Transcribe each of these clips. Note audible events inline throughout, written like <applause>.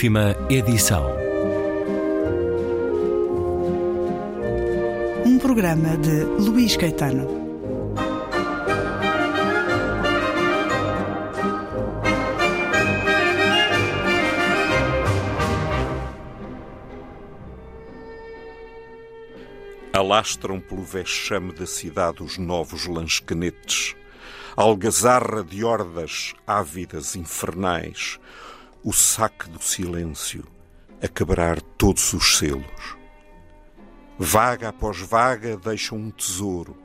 Última edição. Um programa de Luís Caetano. Alastram pelo vexame da cidade os novos lansquenetes, algazarra de hordas ávidas infernais, o saque do silêncio a quebrar todos os selos. Vaga após vaga deixam um tesouro,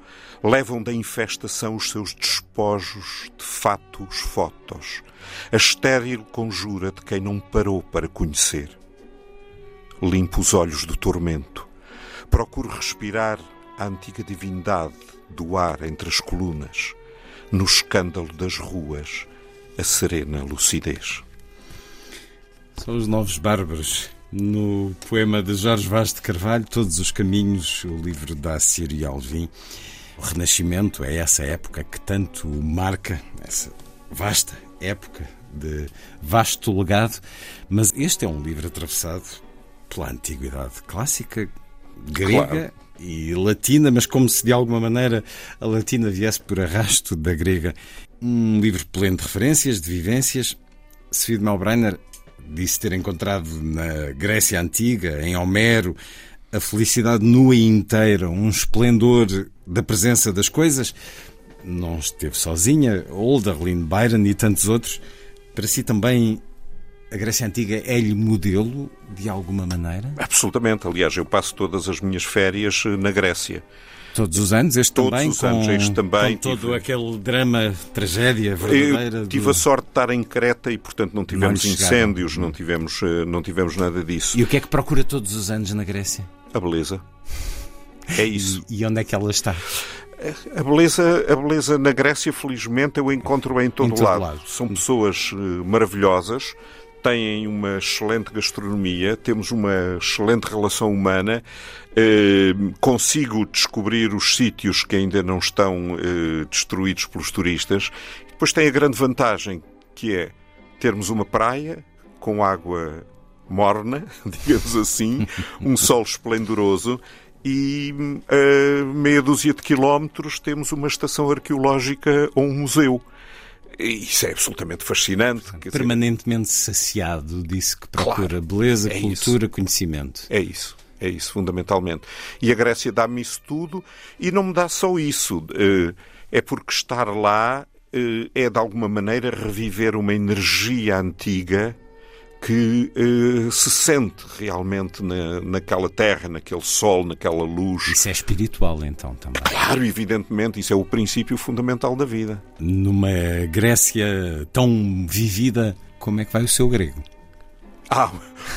levam da infestação os seus despojos de fatos fotos, a estéril conjura de quem não parou para conhecer. Limpo os olhos do tormento, procuro respirar a antiga divindade do ar entre as colunas, no escândalo das ruas, a serena lucidez. São os Novos Bárbaros. No poema de Jorge Vaz de Carvalho, Todos os Caminhos, o livro da Sírio Alvim. O Renascimento é essa época que tanto marca, essa vasta época de vasto legado, mas este é um livro atravessado pela antiguidade clássica, grega claro. e latina, mas como se de alguma maneira a latina viesse por arrasto da grega. Um livro pleno de referências, de vivências. Sofia de Melbrenner disse ter encontrado na Grécia Antiga, em Homero, a felicidade nua e inteira, um esplendor da presença das coisas. Não esteve sozinha, Olderlin, Byron e tantos outros. Para si também a Grécia Antiga é-lhe modelo de alguma maneira? Absolutamente. Aliás, eu passo todas as minhas férias eh, na Grécia. Todos os anos, este Todos também, os anos, com, este também. com todo tive, aquele drama, tragédia verdadeira. Eu tive do... a sorte de estar em Creta e, portanto, não tivemos Não incêndios, não tivemos, eh, não tivemos nada disso. E o que é que procura todos os anos na Grécia? A beleza. É isso. E, e onde é que ela está? A beleza, a beleza na Grécia, felizmente, eu encontro em todo, Em todo lado. lado. São pessoas eh, maravilhosas, têm uma excelente gastronomia, temos uma excelente relação humana. eh, consigo descobrir os sítios que ainda não estão eh, destruídos pelos turistas. Depois tem a grande vantagem que é termos uma praia com água morna, <laughs> digamos assim, um sol esplendoroso e a meia dúzia de quilómetros temos uma estação arqueológica ou um museu. Isso é absolutamente fascinante. quer dizer, Permanentemente saciado, disse que procura Claro, beleza, é cultura, conhecimento. É isso. É isso, fundamentalmente. E a Grécia dá-me isso tudo e não me dá só isso. Eh, É porque estar lá eh, é, de alguma maneira, reviver uma energia antiga que eh, se sente realmente na, naquela terra, naquele sol, naquela luz. Isso é espiritual, então, também. Claro, evidentemente, isso é o princípio fundamental da vida. Numa Grécia tão vivida, como é que vai o seu grego? Ah,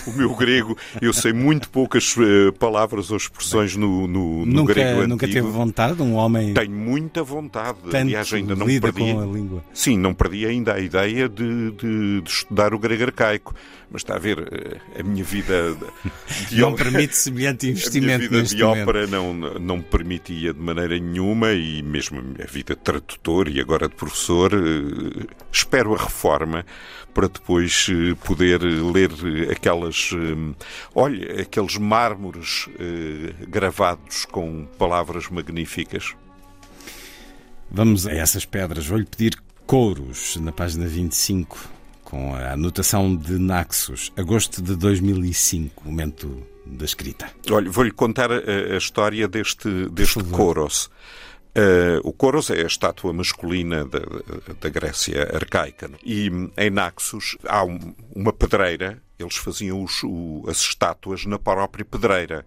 o meu grego, eu sei muito poucas eh, palavras ou expressões no, no, no nunca, grego nunca antigo. teve vontade, um homem Tenho muita vontade. tanto Aliás, ainda não perdi. com a língua. Sim, não perdi ainda a ideia de, de- de estudar o grego arcaico. Mas está a ver, eh, a minha vida de Não permite semelhante <laughs> a minha investimento vida de ópera não, não permitia de maneira nenhuma e mesmo a minha vida de tradutor e agora de professor, eh, espero a reforma para depois poder ler eh, aquelas, eh, olha, aqueles mármores eh, gravados com palavras magníficas. Vamos a essas pedras. Vou-lhe pedir couros na página 25, com a anotação de Naxos, agosto de 2005, momento da escrita. Olha, vou-lhe contar a, a história deste, deste. Coros. Eh, o Coros é a estátua masculina da, da Grécia arcaica. E hum, em Naxos há um- uma pedreira, eles faziam os- o- as estátuas na própria pedreira.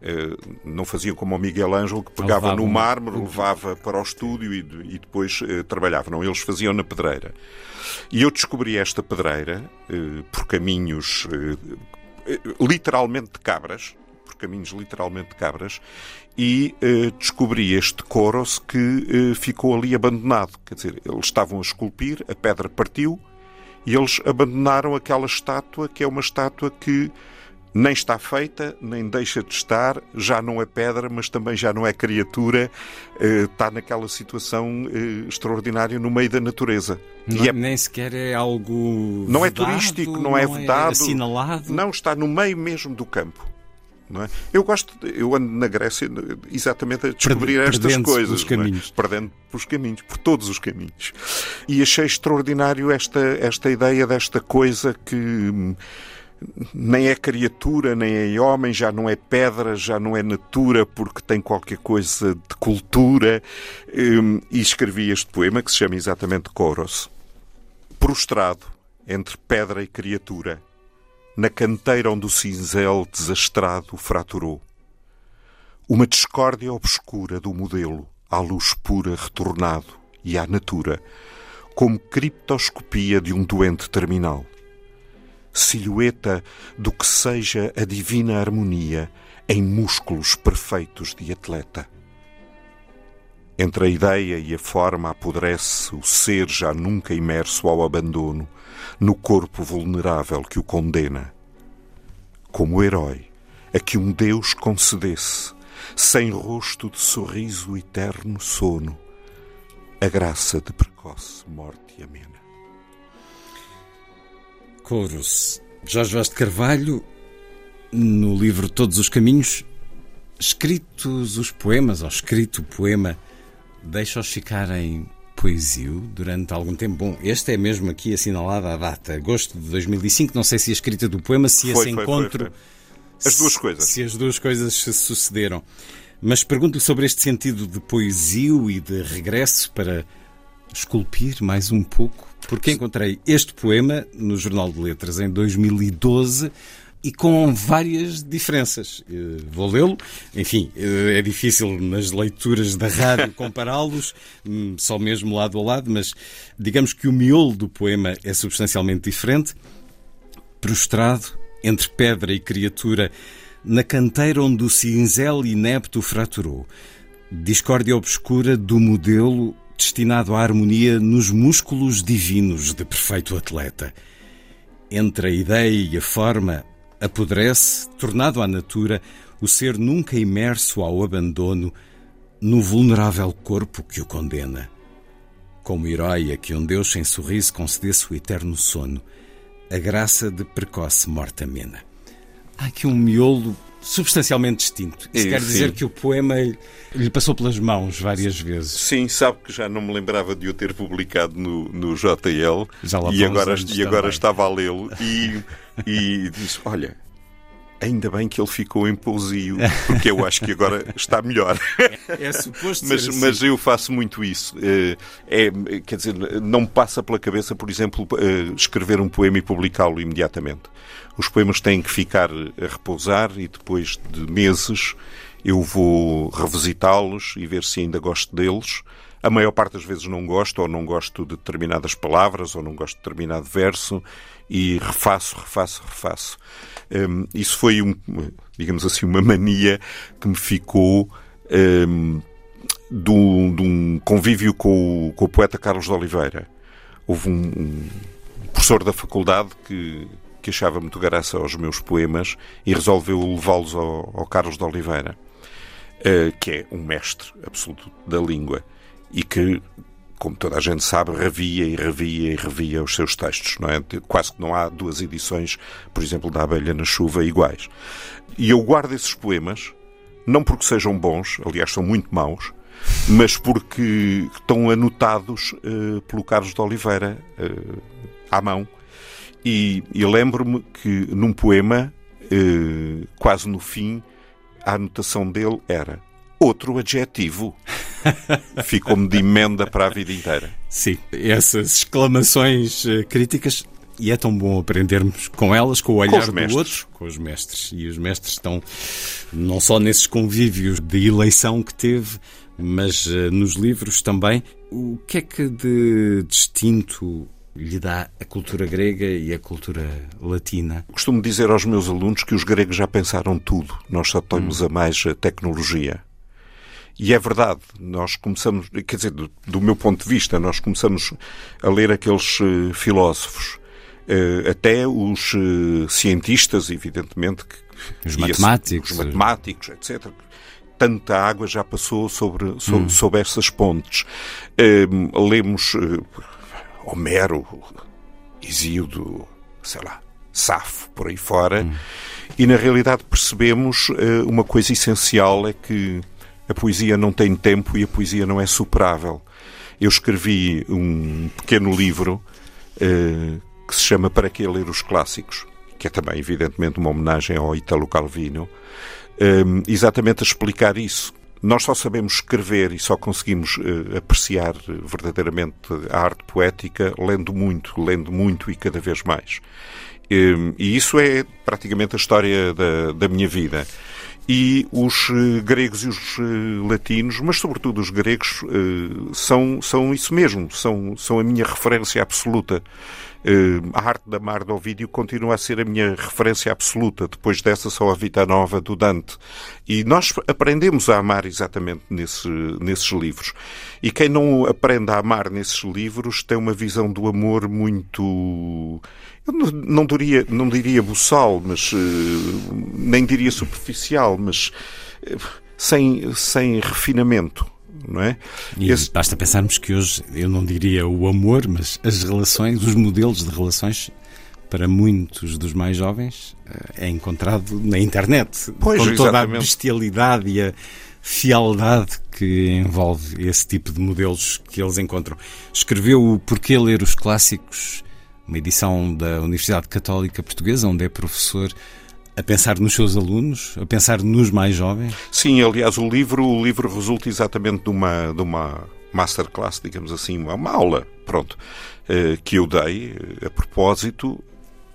Eh, não faziam como o Miguel Ângelo, que pegava no mármore, levava para o estúdio e, e depois eh, trabalhava. Não, eles faziam na pedreira. E eu descobri esta pedreira eh, por caminhos literalmente de cabras, por caminhos literalmente de cabras, e descobri este coros que ficou ali abandonado. Quer dizer, eles estavam a esculpir, a pedra partiu e eles abandonaram aquela estátua, que é uma estátua que nem está feita, nem deixa de estar, já não é pedra, mas também já não é criatura, eh, está naquela situação eh, extraordinária no meio da natureza. Não, é... Nem sequer é algo. Não vedado, é turístico, não, é não é vedado. assinalado. Não, está no meio mesmo do campo. Não é? Eu gosto, eu ando na Grécia exatamente a descobrir Perde- estas coisas, é? caminhos. perdendo pelos caminhos, por todos os caminhos. E achei extraordinário esta, esta ideia desta coisa que hum, nem é criatura, nem é homem, já não é pedra, já não é natura, porque tem qualquer coisa de cultura. Hum, E escrevi este poema que se chama exatamente Coros. Prostrado entre pedra e criatura, na canteira onde o cinzel desastrado fraturou. Uma discórdia obscura do modelo, à luz pura retornado e à natura, como criptoscopia de um doente terminal. Silhueta do que seja a divina harmonia em músculos perfeitos de atleta. Entre a ideia e a forma apodrece o ser já nunca imerso ao abandono, no corpo vulnerável que o condena. Como herói, a que um Deus concedesse, sem rosto de sorriso eterno sono, a graça de precoce morte amena. Coros. Jorge Vaz de Carvalho, no livro Todos os Caminhos, escritos os poemas, ou escrito o poema, deixa-os ficar em poesia durante algum tempo. Bom, este é mesmo aqui assinalada a data, agosto de 2005. Não sei se a escrita do poema, se Foi, esse foi, encontro. foi. As duas se- coisas. Se as duas coisas se sucederam. Mas pergunto-lhe sobre este sentido de poesia e de regresso para esculpir mais um pouco, porque encontrei este poema no Jornal de Letras em 2012 e com várias diferenças. Eh, Vou lê-lo. Enfim, eh, é difícil nas leituras da rádio compará-los, <laughs> hum, só mesmo lado a lado, mas digamos que o miolo do poema é substancialmente diferente. Prostrado entre pedra e criatura, na canteira onde o cinzel inepto fraturou. Discórdia obscura do modelo destinado à harmonia nos músculos divinos de perfeito atleta. Entre a ideia e a forma, apodrece, tornado à natura, o ser nunca imerso ao abandono no vulnerável corpo que o condena. Como herói a que um Deus sem sorriso concedesse o eterno sono, a graça de precoce morte amena. Há aqui um miolo substancialmente distinto. Isso É, quer sim. dizer que o poema lhe passou pelas mãos várias vezes. Sim, sabe que já não me lembrava de o ter publicado no, no JL Já lá e vão uns agora, e agora estava a lê-lo e, e disse: Olha, ainda bem que ele ficou em pousio, porque eu acho que agora está melhor. É suposto Mas, ser assim. mas eu faço muito isso. Eh, É, quer dizer, não me passa pela cabeça, por exemplo, eh, escrever um poema e publicá-lo imediatamente. Os poemas têm que ficar a repousar e depois de meses eu vou revisitá-los e ver se ainda gosto deles. A maior parte das vezes não gosto, ou não gosto de determinadas palavras, ou não gosto de determinado verso, e refaço, refaço, refaço. Hum, isso foi, um, digamos assim, uma mania que me ficou hum, de um, de um convívio com o, com o poeta Carlos de Oliveira. Houve um, um professor da faculdade que, que achava muito graça aos meus poemas e resolveu levá-los ao, ao Carlos de Oliveira, eh, que é um mestre absoluto da língua e que, como toda a gente sabe, revia e revia e revia os seus textos. Não é? Quase que não há duas edições, por exemplo, da Abelha na Chuva iguais. E eu guardo esses poemas, não porque sejam bons, aliás, são muito maus, mas porque estão anotados eh, pelo Carlos de Oliveira eh, à mão. E, e lembro-me que num poema, eh, quase no fim, a anotação dele era outro adjetivo. Ficou-me de emenda para a vida inteira. Sim, essas exclamações eh, críticas. E é tão bom aprendermos com elas, com o olhar os do outro, com os mestres. E os mestres estão não só nesses convívios de eleição que teve, mas eh, nos livros também. O que é que de distinto lhe dá a cultura grega e a cultura latina? Costumo dizer aos meus alunos que os gregos já pensaram tudo, nós só temos a mais a tecnologia. E é verdade, nós começamos, quer dizer, do, do meu ponto de vista, nós começamos a ler aqueles eh, filósofos, eh, até os eh, cientistas, evidentemente, que Os matemáticos. Esse, os matemáticos, etc. Tanta água já passou sobre, sobre, hum. sobre essas pontes. Uh, lemos uh, Homero, Isíodo, sei lá, Safo, por aí fora, hum. e na realidade percebemos uh, uma coisa essencial: é que a poesia não tem tempo e a poesia não é superável. Eu escrevi um pequeno livro uh, que se chama Para que ler os clássicos, que é também, evidentemente, uma homenagem ao Italo Calvino, um, exatamente a explicar isso. Nós só sabemos escrever e só conseguimos uh, apreciar verdadeiramente a arte poética lendo muito, lendo muito e cada vez mais. E isso é praticamente a história da, da minha vida e os uh, gregos e os uh, latinos, mas sobretudo os gregos, uh, são, são isso mesmo, são, são a minha referência absoluta. A arte da Mar do Ovídio continua a ser a minha referência absoluta, depois dessa só a Vita Nova do Dante. E nós aprendemos a amar exatamente nesse, nesses livros. E quem não aprende a amar nesses livros tem uma visão do amor muito não, não, diria, não diria buçal, mas uh, nem diria superficial, mas uh, sem, sem refinamento. Não é? E Esse... basta pensarmos que hoje, eu não diria o amor, mas as relações, os modelos de relações para muitos dos mais jovens eh, é encontrado na internet, pois, com toda exatamente. a bestialidade e a fialdade que envolve esse tipo de modelos que eles encontram. Escreveu o Porquê Ler os Clássicos uma edição da Universidade Católica Portuguesa, onde é professor a pensar nos seus alunos, a pensar nos mais jovens? Sim, aliás, o livro, o livro resulta exatamente de uma, de uma masterclass, digamos assim, uma aula, pronto, eh, que eu dei eh, a propósito,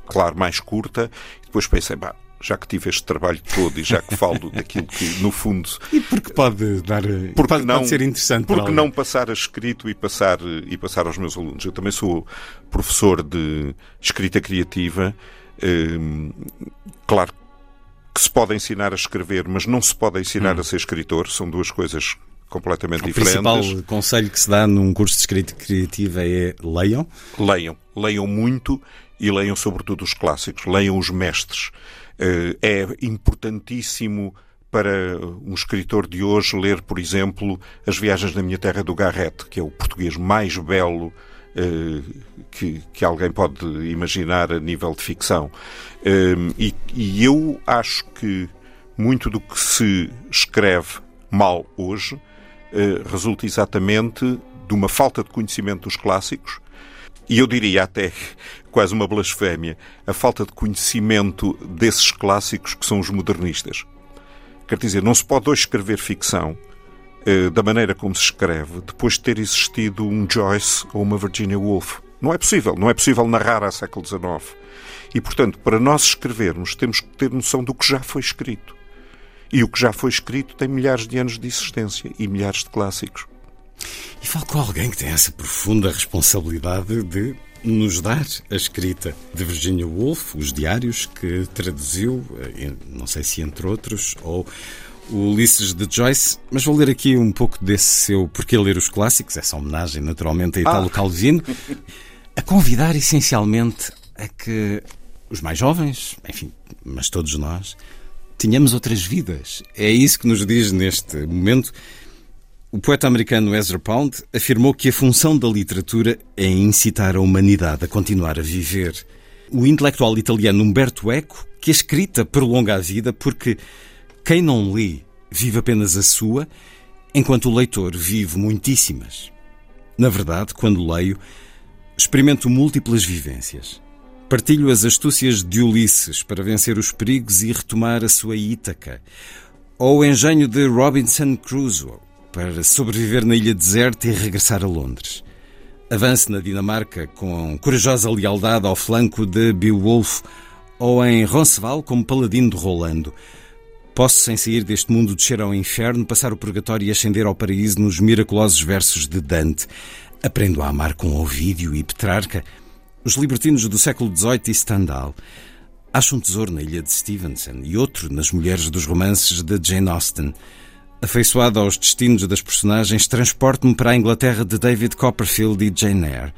claro, mais curta, e depois pensei, bah, já que tive este trabalho todo e já que falo <laughs> daquilo que, no fundo. E porque pode dar. Porque pode, não, pode ser interessante. Porque não passar a escrito e passar, e passar aos meus alunos? Eu também sou professor de escrita criativa. Hum, claro que se pode ensinar a escrever, mas não se pode ensinar hum. a ser escritor. São duas coisas completamente o diferentes. O principal conselho que se dá num curso de escrita criativa é leiam? Leiam. Leiam muito e leiam sobretudo os clássicos. Leiam os mestres. Eh, é importantíssimo para um escritor de hoje ler, por exemplo, As Viagens da Minha Terra do Garrett, que é o português mais belo que, que alguém pode imaginar a nível de ficção. Eh, e, e eu acho que muito do que se escreve mal hoje resulta exatamente de uma falta de conhecimento dos clássicos e eu diria até <laughs> quase uma blasfémia, a falta de conhecimento desses clássicos que são os modernistas. Quer dizer, não se pode hoje escrever ficção eh, da maneira como se escreve depois de ter existido um Joyce ou uma Virginia Woolf. Não é possível. Não é possível narrar ao século XIX. E, portanto, para nós escrevermos, temos que ter noção do que já foi escrito. E o que já foi escrito tem milhares de anos de existência e milhares de clássicos. E falo com alguém que tem essa profunda responsabilidade de nos dar a escrita de Virginia Woolf, os diários que traduziu, eh, não sei se entre outros, ou o Ulisses de Joyce, mas vou ler aqui um pouco desse seu Porquê Ler os Clássicos, essa homenagem naturalmente a Italo ah. Calvino, a convidar essencialmente a que os mais jovens, enfim, mas todos nós, tenhamos outras vidas. É isso que nos diz neste momento o poeta americano Ezra Pound afirmou que a função da literatura é incitar a humanidade a continuar a viver. O intelectual italiano Umberto Eco, que a escrita prolonga a vida porque quem não lê vive apenas a sua, enquanto o leitor vive muitíssimas. Na verdade, quando leio, experimento múltiplas vivências. Partilho as astúcias de Ulisses para vencer os perigos e retomar a sua Ítaca, ou o engenho de Robinson Crusoe para sobreviver na ilha deserta e regressar a Londres. Avance na Dinamarca com corajosa lealdade ao flanco de Beowulf ou em Roncesvalles como paladino de Rolando. Posso, sem sair deste mundo, descer ao inferno, passar o purgatório e ascender ao paraíso nos miraculosos versos de Dante. Aprendo a amar com Ovídio e Petrarca, os libertinos do século XVIII e Stendhal. Acho um tesouro na ilha de Stevenson e outro nas mulheres dos romances de Jane Austen. Afeiçoado aos destinos das personagens, transporto-me para a Inglaterra de David Copperfield e Jane Eyre,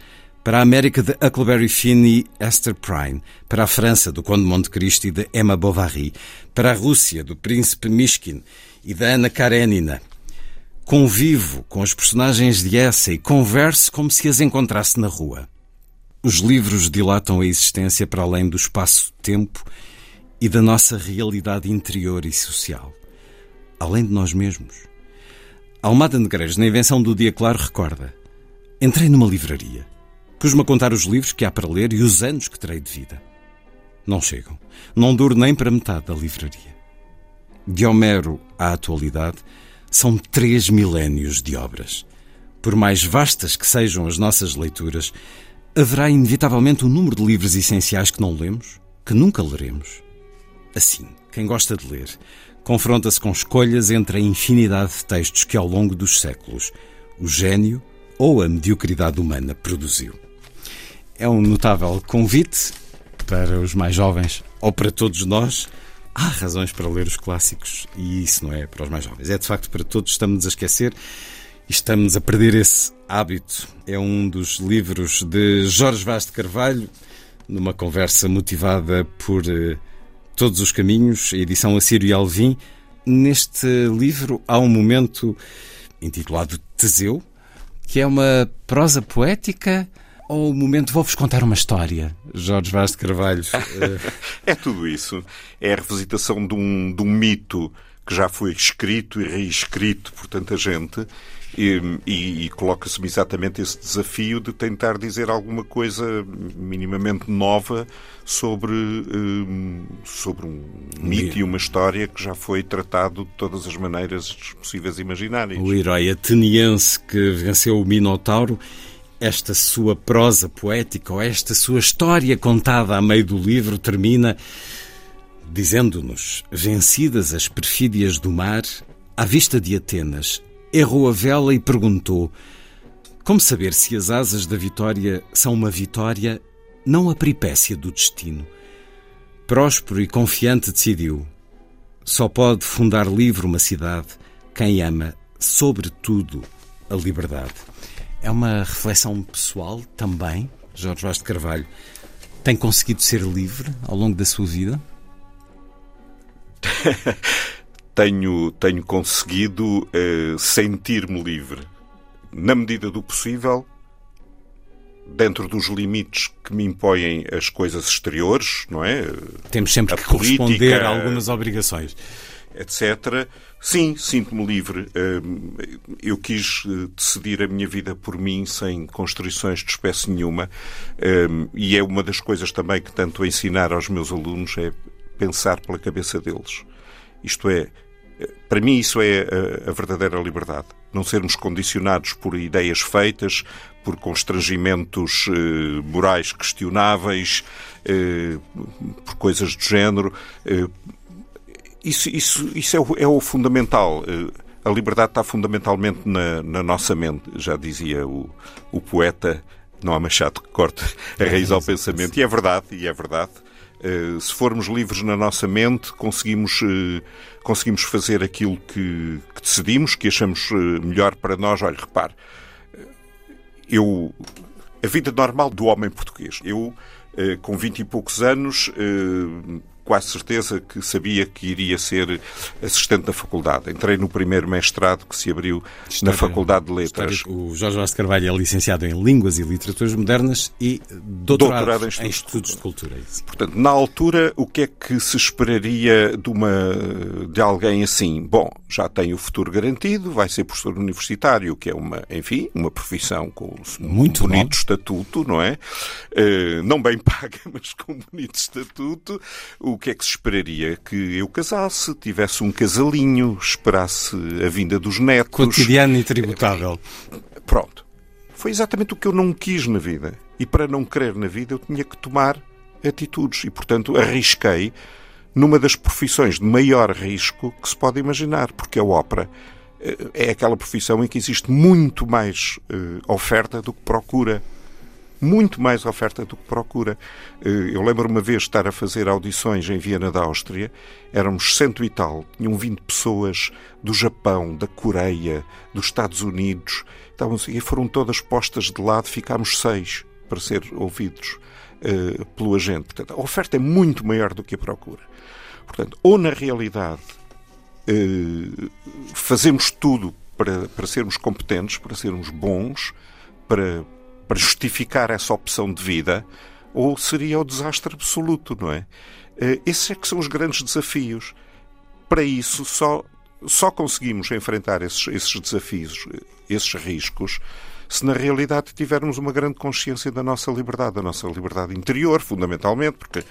para a América de Huckleberry Finn e Esther Prynne, para a França do Conde Monte Cristo e de Emma Bovary, para a Rússia do Príncipe Mishkin e da Ana Karenina. Convivo com os personagens de essa e converso como se as encontrasse na rua. Os livros dilatam a existência para além do espaço-tempo e da nossa realidade interior e social, além de nós mesmos. Almada Negreiros, na invenção do Dia Claro, recorda: Entrei numa livraria. Pus-me a contar os livros que há para ler e os anos que terei de vida. Não chegam. Não duro nem para metade da livraria. De Homero à atualidade, são três milénios de obras. Por mais vastas que sejam as nossas leituras, haverá inevitavelmente um número de livros essenciais que não lemos, que nunca leremos. Assim, quem gosta de ler confronta-se com escolhas entre a infinidade de textos que ao longo dos séculos o gênio ou a mediocridade humana produziu. É um notável convite para os mais jovens ou para todos nós há razões para ler os clássicos e isso não é para os mais jovens. É de facto para todos, estamos a esquecer e estamos a perder esse hábito. É um dos livros de Jorge Vaz de Carvalho, numa conversa motivada por uh, Todos os Caminhos, edição Assírio e Alvim. Neste livro há um momento intitulado Teseu, que é uma prosa poética ou o momento vou-vos contar uma história, Jorge Vaz de Carvalho? <laughs> é tudo isso. É a revisitação de um, de um mito que já foi escrito e reescrito por tanta gente e, e, e coloca-se-me exatamente esse desafio de tentar dizer alguma coisa minimamente nova sobre, um, sobre um mito e uma história que já foi tratado de todas as maneiras possíveis e imaginárias. O herói ateniense que venceu o Minotauro esta sua prosa poética ou esta sua história contada a meio do livro termina dizendo-nos: Vencidas as perfídias do mar, à vista de Atenas, errou a vela e perguntou: Como saber se as asas da vitória são uma vitória, não a peripécia do destino? Próspero e confiante decidiu: Só pode fundar livre uma cidade quem ama, sobretudo, a liberdade. É uma reflexão pessoal também, Jorge Vaz de Carvalho. Tem conseguido ser livre ao longo da sua vida? <laughs> tenho, tenho conseguido uh, sentir-me livre. Na medida do possível, dentro dos limites que me impõem as coisas exteriores, não é? Temos sempre a que política, corresponder a algumas obrigações. Etc. Sim, sinto-me livre. Eu quis eh, decidir a minha vida por mim, sem constrições de espécie nenhuma. E é uma das coisas também que tanto ensinar aos meus alunos é pensar pela cabeça deles. Isto é, para mim isso é a, verdadeira liberdade. Não sermos condicionados por ideias feitas, por constrangimentos eh, morais questionáveis, eh, por coisas do género. Eh, isso, isso, isso é, o, é o fundamental. A liberdade está fundamentalmente na, na nossa mente, já dizia o, o, poeta. Não há machado que corte a raiz ao <laughs> pensamento. E é verdade, e é verdade. Se formos livres na nossa mente, conseguimos, conseguimos fazer aquilo que, que decidimos, que achamos melhor para nós. Olha, repare, eu a vida normal do homem português. Eu, com vinte e poucos anos, quase certeza que sabia que iria ser assistente na faculdade. Entrei no primeiro mestrado que se abriu História, na Faculdade de Letras. História, o Jorge Vaz Carvalho é licenciado em Línguas e Literaturas Modernas e doutorado, doutorado em, estudos, em estudos de Cultura. É Portanto, na altura, o que é que se esperaria de, uma, de alguém assim? Bom, já tem o futuro garantido, vai ser professor universitário, que é uma, enfim, uma profissão com um Muito bonito bom. estatuto, não é? Uh, não bem <laughs> paga, mas com um bonito estatuto. O o que é que se esperaria? Que eu casasse, tivesse um casalinho, esperasse a vinda dos netos. Cotidiano e tributável. Pronto. Foi exatamente o que eu não quis na vida. E para não querer na vida, eu tinha que tomar atitudes. E, portanto, arrisquei numa das profissões de maior risco que se pode imaginar, porque a ópera eh, é aquela profissão em que existe muito mais uh, oferta do que procura muito mais oferta do que procura. Eh, eu lembro uma vez estar a fazer audições em Viena da Áustria, éramos cento e tal, tinham vindo pessoas do Japão, da Coreia, dos Estados Unidos, estavam, e foram todas postas de lado, ficámos seis. para ser ouvidos uh, pelo agente. Portanto, a oferta é muito maior do que a procura. Portanto, ou na realidade uh, fazemos tudo para, para sermos competentes, para sermos bons, para, para justificar essa opção de vida, ou seria o desastre absoluto, não é? Uh, esses é que são os grandes desafios. Para isso, só, só conseguimos enfrentar esses, esses desafios, esses riscos, se na realidade tivermos uma grande consciência da nossa liberdade, da nossa liberdade interior, fundamentalmente, porque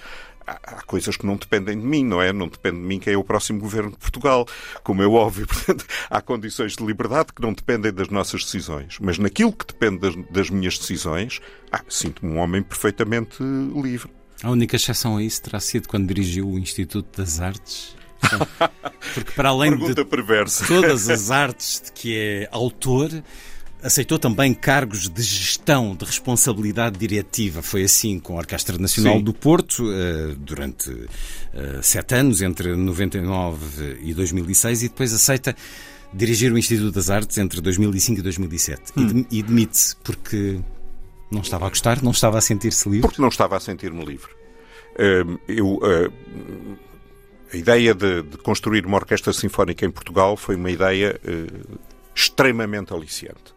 há coisas que não dependem de mim, não é? Não depende de mim quem é o próximo governo de Portugal, como é óbvio. <laughs> Portanto, há condições de liberdade que não dependem das nossas decisões. Mas naquilo que depende das, das minhas decisões, ah, sinto-me um homem perfeitamente livre. A única exceção a isso terá sido quando dirigiu o Instituto das Artes. <laughs> Porque para além de perversa. todas as artes de que é autor, Aceitou também cargos de gestão, de responsabilidade diretiva. Foi assim com a Orquestra Nacional Sim. do Porto eh, durante eh, sete anos, entre 99 e 2006, e depois aceita dirigir o Instituto das Artes entre 2005 e 2007. Hum. E demite-se porque não estava a gostar, não estava a sentir-se livre? Porque não estava a sentir-me livre. Hum, eu, eh, a ideia de, de, construir uma orquestra sinfónica em Portugal foi uma ideia extremamente aliciante.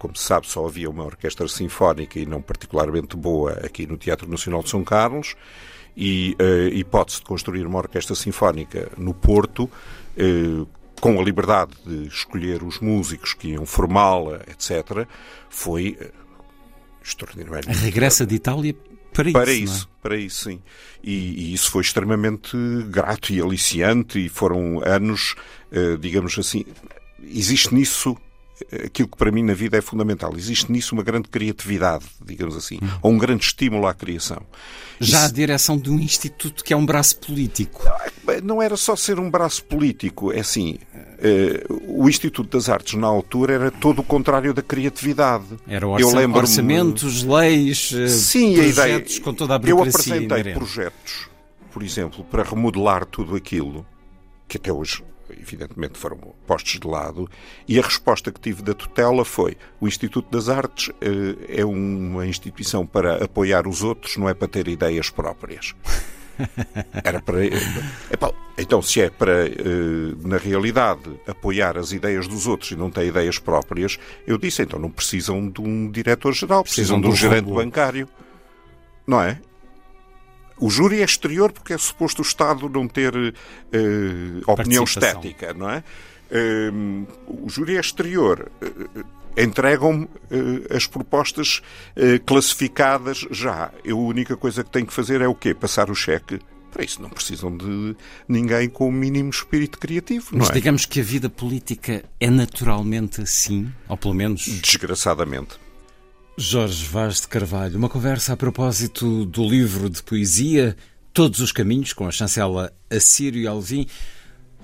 Como se sabe, só havia uma orquestra sinfónica e não particularmente boa aqui no Teatro Nacional de São Carlos. E a uh, hipótese de construir uma orquestra sinfónica no Porto, uh, com a liberdade de escolher os músicos que iam formá-la, etc., foi uh, extraordinário. Regressa de Itália para, para isso. isso é? Para isso, sim. E, e, isso foi extremamente grato e aliciante e foram anos, digamos assim, existe nisso aquilo que para mim na vida é fundamental. Existe nisso uma grande criatividade, digamos assim, hum. ou um grande estímulo à criação. Já Isso... a direção de um instituto que é um braço político. Não era só ser um braço político, é assim, uh, o Instituto das Artes na altura era todo o contrário da criatividade. Era orça... orçamentos, leis, eh, Sim, projetos a ideia... com toda a burocracia Eu apresentei projetos, por exemplo, para remodelar tudo aquilo, que até hoje evidentemente foram postos de lado, e a resposta que tive da tutela foi: o Instituto das Artes eh, é uma instituição para apoiar os outros, não é para ter ideias próprias. <laughs> Era para. então, se é para, eh, na realidade, apoiar as ideias dos outros e não ter ideias próprias, eu disse, então não precisam de um diretor-geral, precisam, precisam de um gerente bancário. Não é? O júri é exterior porque é suposto o Estado não ter uh, opinião estética, não é? Uh, o júri é exterior. Uh, Entregam-me as propostas classificadas já. Eu, a única coisa que tenho que fazer é o quê? Passar o cheque para isso não precisam de ninguém com o mínimo espírito criativo. Mas é? digamos que a vida política é naturalmente assim, ou pelo menos. Desgraçadamente. Jorge Vaz de Carvalho, uma conversa a propósito do livro de poesia Todos os Caminhos, com a chancela Assírio Alvim.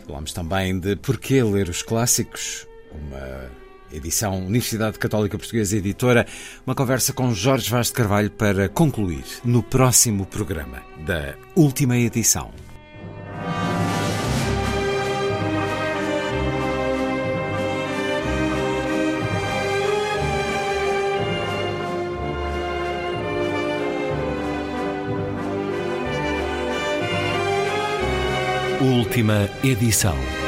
Falámos também de Porquê Ler os Clássicos, uma edição Universidade Católica Portuguesa Editora, uma conversa com Jorge Vaz de Carvalho para concluir no próximo programa da última edição. Última edição.